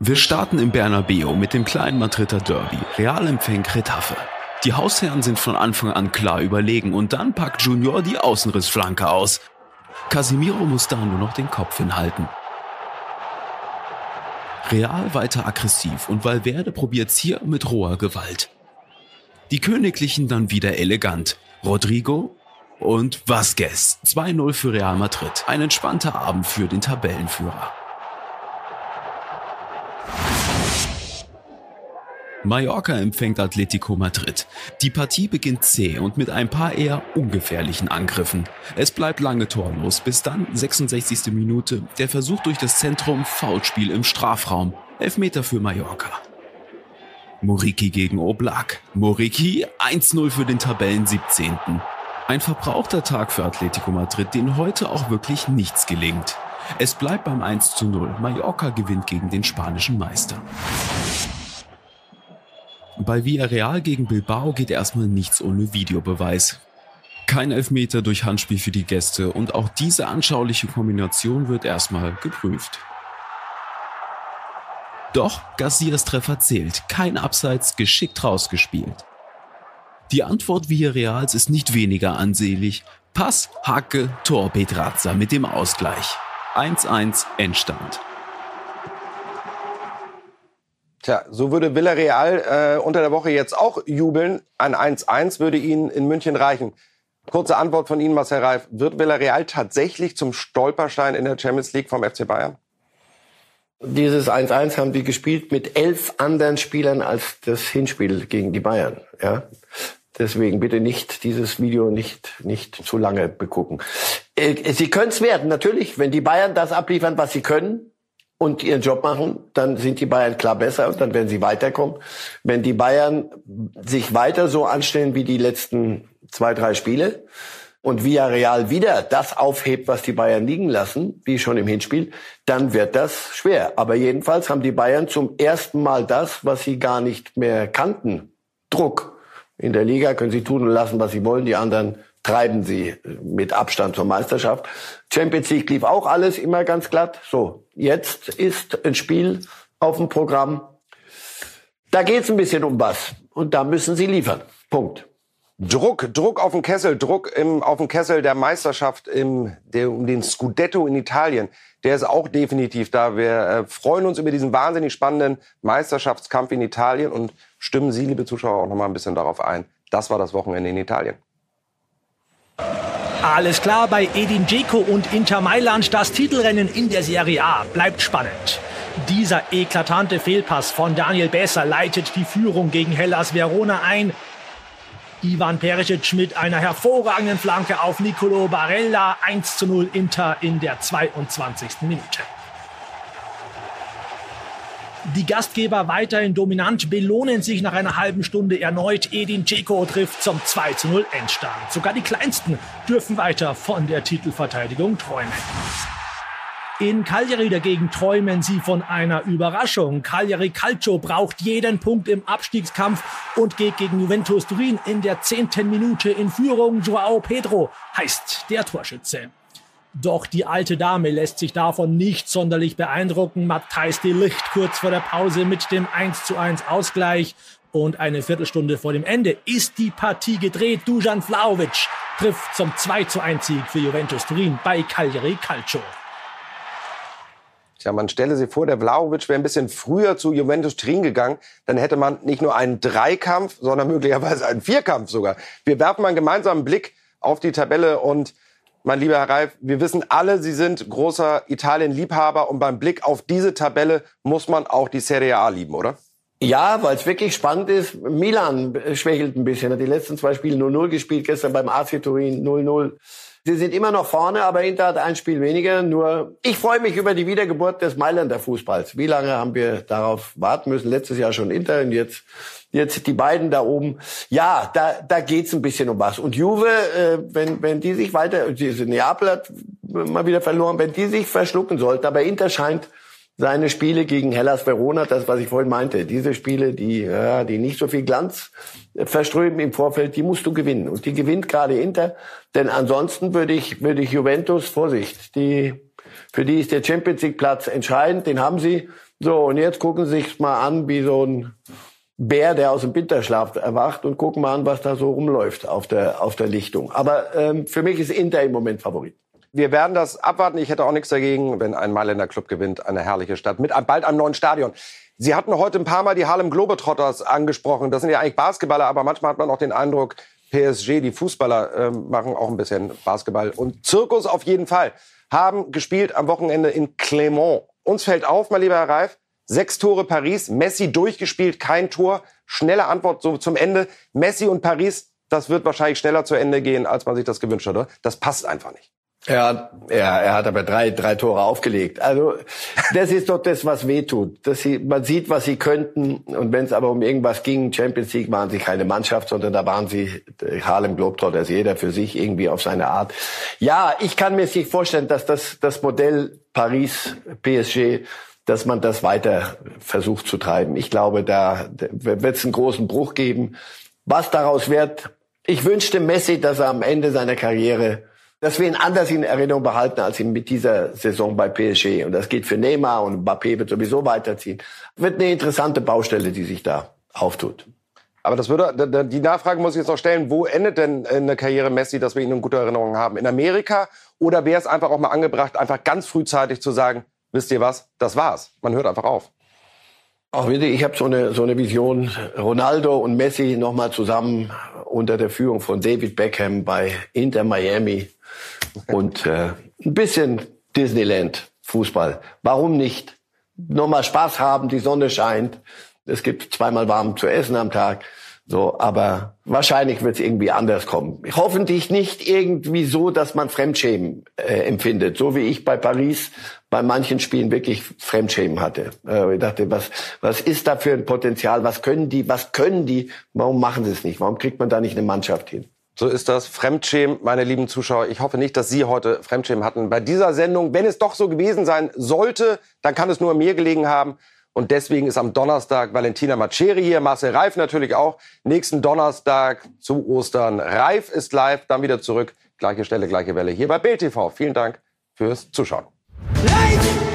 Wir starten im Bernabeu mit dem kleinen Madrider Derby. Real empfängt Retafe. Die Hausherren sind von Anfang an klar überlegen und dann packt Junior die Außenrissflanke aus. Casimiro muss da nur noch den Kopf hinhalten. Real weiter aggressiv und Valverde probiert's hier mit roher Gewalt. Die Königlichen dann wieder elegant. Rodrigo und Vasquez. 2-0 für Real Madrid. Ein entspannter Abend für den Tabellenführer. Mallorca empfängt Atletico Madrid. Die Partie beginnt zäh und mit ein paar eher ungefährlichen Angriffen. Es bleibt lange torlos, bis dann 66. Minute der Versuch durch das Zentrum Foulspiel im Strafraum. Elfmeter für Mallorca. Moriki gegen Oblak. Moriki 1-0 für den Tabellen 17. Ein verbrauchter Tag für Atletico Madrid, den heute auch wirklich nichts gelingt. Es bleibt beim 1 0. Mallorca gewinnt gegen den spanischen Meister. Bei Villarreal gegen Bilbao geht erstmal nichts ohne Videobeweis. Kein Elfmeter durch Handspiel für die Gäste und auch diese anschauliche Kombination wird erstmal geprüft. Doch Garcias Treffer zählt, kein Abseits, geschickt rausgespielt. Die Antwort Villarreals ist nicht weniger ansehlich. Pass, Hacke, Tor Petraza mit dem Ausgleich. 1-1 Endstand. Tja, so würde Villarreal äh, unter der Woche jetzt auch jubeln. Ein 1-1 würde ihnen in München reichen. Kurze Antwort von Ihnen, Marcel Reif. Wird Villarreal tatsächlich zum Stolperstein in der Champions League vom FC Bayern? Dieses 1-1 haben die gespielt mit elf anderen Spielern als das Hinspiel gegen die Bayern. Ja? Deswegen bitte nicht dieses Video nicht nicht zu lange begucken. Äh, sie können es werden, natürlich. Wenn die Bayern das abliefern, was sie können, und ihren Job machen, dann sind die Bayern klar besser und dann werden sie weiterkommen. Wenn die Bayern sich weiter so anstellen wie die letzten zwei, drei Spiele und Villarreal wieder das aufhebt, was die Bayern liegen lassen, wie schon im Hinspiel, dann wird das schwer. Aber jedenfalls haben die Bayern zum ersten Mal das, was sie gar nicht mehr kannten. Druck. In der Liga können sie tun und lassen, was sie wollen. Die anderen treiben sie mit Abstand zur Meisterschaft. Champions League lief auch alles immer ganz glatt. So, jetzt ist ein Spiel auf dem Programm. Da geht's ein bisschen um was. Und da müssen sie liefern. Punkt. Druck, Druck auf den Kessel, Druck im, auf den Kessel der Meisterschaft im, der, um den Scudetto in Italien. Der ist auch definitiv da. Wir äh, freuen uns über diesen wahnsinnig spannenden Meisterschaftskampf in Italien und stimmen Sie, liebe Zuschauer, auch noch mal ein bisschen darauf ein. Das war das Wochenende in Italien. Alles klar bei Edin Dzeko und Inter Mailand. Das Titelrennen in der Serie A bleibt spannend. Dieser eklatante Fehlpass von Daniel Besser leitet die Führung gegen Hellas Verona ein. Ivan Perisic mit einer hervorragenden Flanke auf Nicolo Barella. 1 zu 0 Inter in der 22. Minute. Die Gastgeber weiterhin dominant belohnen sich nach einer halben Stunde erneut. Edin Dzeko trifft zum 2 zu 0 Endstand. Sogar die Kleinsten dürfen weiter von der Titelverteidigung träumen. In Cagliari dagegen träumen sie von einer Überraschung. Cagliari Calcio braucht jeden Punkt im Abstiegskampf und geht gegen Juventus Turin in der zehnten Minute in Führung. Joao Pedro heißt der Torschütze. Doch die alte Dame lässt sich davon nicht sonderlich beeindrucken. Matthijs de Licht kurz vor der Pause mit dem 1 zu 1 Ausgleich. Und eine Viertelstunde vor dem Ende ist die Partie gedreht. Dujan Vlaovic trifft zum 2 zu 1 Sieg für Juventus Turin bei Cagliari Calcio. Tja, man stelle sich vor, der Vlaovic wäre ein bisschen früher zu Juventus Turin gegangen, dann hätte man nicht nur einen Dreikampf, sondern möglicherweise einen Vierkampf sogar. Wir werfen mal einen gemeinsamen Blick auf die Tabelle und mein lieber Herr Reif, wir wissen alle, Sie sind großer Italien-Liebhaber und beim Blick auf diese Tabelle muss man auch die Serie A lieben, oder? Ja, weil es wirklich spannend ist. Milan schwächelt ein bisschen. Hat die letzten zwei Spiele 0-0 gespielt, gestern beim AC Turin 0-0. Sie sind immer noch vorne, aber Inter hat ein Spiel weniger. Nur ich freue mich über die Wiedergeburt des Mailänder Fußballs. Wie lange haben wir darauf warten müssen? Letztes Jahr schon Inter und jetzt jetzt die beiden da oben. Ja, da da geht's ein bisschen um was. Und Juve, äh, wenn wenn die sich weiter, diese Neapel hat mal wieder verloren, wenn die sich verschlucken sollten, aber Inter scheint seine Spiele gegen Hellas Verona, das was ich vorhin meinte, diese Spiele, die ja, die nicht so viel Glanz verströmen im Vorfeld, die musst du gewinnen und die gewinnt gerade Inter, denn ansonsten würde ich würde ich Juventus Vorsicht, die für die ist der Champions League Platz entscheidend, den haben sie. So und jetzt gucken sie sich mal an, wie so ein Bär, der aus dem Winterschlaf erwacht und gucken mal an, was da so rumläuft auf der auf der Lichtung. Aber ähm, für mich ist Inter im Moment Favorit. Wir werden das abwarten. Ich hätte auch nichts dagegen, wenn ein Mailänder Club gewinnt. Eine herrliche Stadt mit bald einem neuen Stadion. Sie hatten heute ein paar Mal die Harlem Globetrotters angesprochen. Das sind ja eigentlich Basketballer, aber manchmal hat man auch den Eindruck, PSG, die Fußballer, äh, machen auch ein bisschen Basketball. Und Zirkus auf jeden Fall. Haben gespielt am Wochenende in Clermont. Uns fällt auf, mein lieber Herr Reif, sechs Tore Paris, Messi durchgespielt, kein Tor. Schnelle Antwort so zum Ende. Messi und Paris, das wird wahrscheinlich schneller zu Ende gehen, als man sich das gewünscht hat. Oder? Das passt einfach nicht. Ja, ja, er hat aber drei, drei Tore aufgelegt. Also das ist doch das, was wehtut. Dass sie, man sieht, was sie könnten. Und wenn es aber um irgendwas ging, Champions League waren sie keine Mannschaft, sondern da waren sie Harlem Globetrotters, jeder für sich irgendwie auf seine Art. Ja, ich kann mir nicht vorstellen, dass das, das Modell Paris, PSG, dass man das weiter versucht zu treiben. Ich glaube, da wird es einen großen Bruch geben. Was daraus wird, ich wünschte Messi, dass er am Ende seiner Karriere dass wir ihn anders in Erinnerung behalten als ihn mit dieser Saison bei PSG. Und das geht für Neymar und Mbappé wird sowieso weiterziehen. Wird eine interessante Baustelle, die sich da auftut. Aber das würde, die Nachfrage muss ich jetzt noch stellen, wo endet denn eine Karriere Messi, dass wir ihn in guter Erinnerung haben? In Amerika? Oder wäre es einfach auch mal angebracht, einfach ganz frühzeitig zu sagen, wisst ihr was, das war's. Man hört einfach auf. Auch wieder, ich habe so eine, so eine Vision, Ronaldo und Messi nochmal zusammen unter der Führung von David Beckham bei Inter Miami und äh, ein bisschen Disneyland Fußball. Warum nicht? Nur mal Spaß haben, die Sonne scheint. Es gibt zweimal warm zu essen am Tag. So, aber wahrscheinlich wird es irgendwie anders kommen. Hoffentlich nicht irgendwie so, dass man Fremdschämen äh, empfindet, so wie ich bei Paris bei manchen Spielen wirklich Fremdschämen hatte. Äh, ich dachte, was was ist da für ein Potenzial? Was können die? Was können die? Warum machen sie es nicht? Warum kriegt man da nicht eine Mannschaft hin? So ist das. Fremdschämen, meine lieben Zuschauer. Ich hoffe nicht, dass Sie heute Fremdschämen hatten bei dieser Sendung. Wenn es doch so gewesen sein sollte, dann kann es nur mir gelegen haben. Und deswegen ist am Donnerstag Valentina Maceri hier, Marcel Reif natürlich auch. Nächsten Donnerstag zu Ostern. Reif ist live, dann wieder zurück. Gleiche Stelle, gleiche Welle hier bei Bild TV. Vielen Dank fürs Zuschauen. Hey!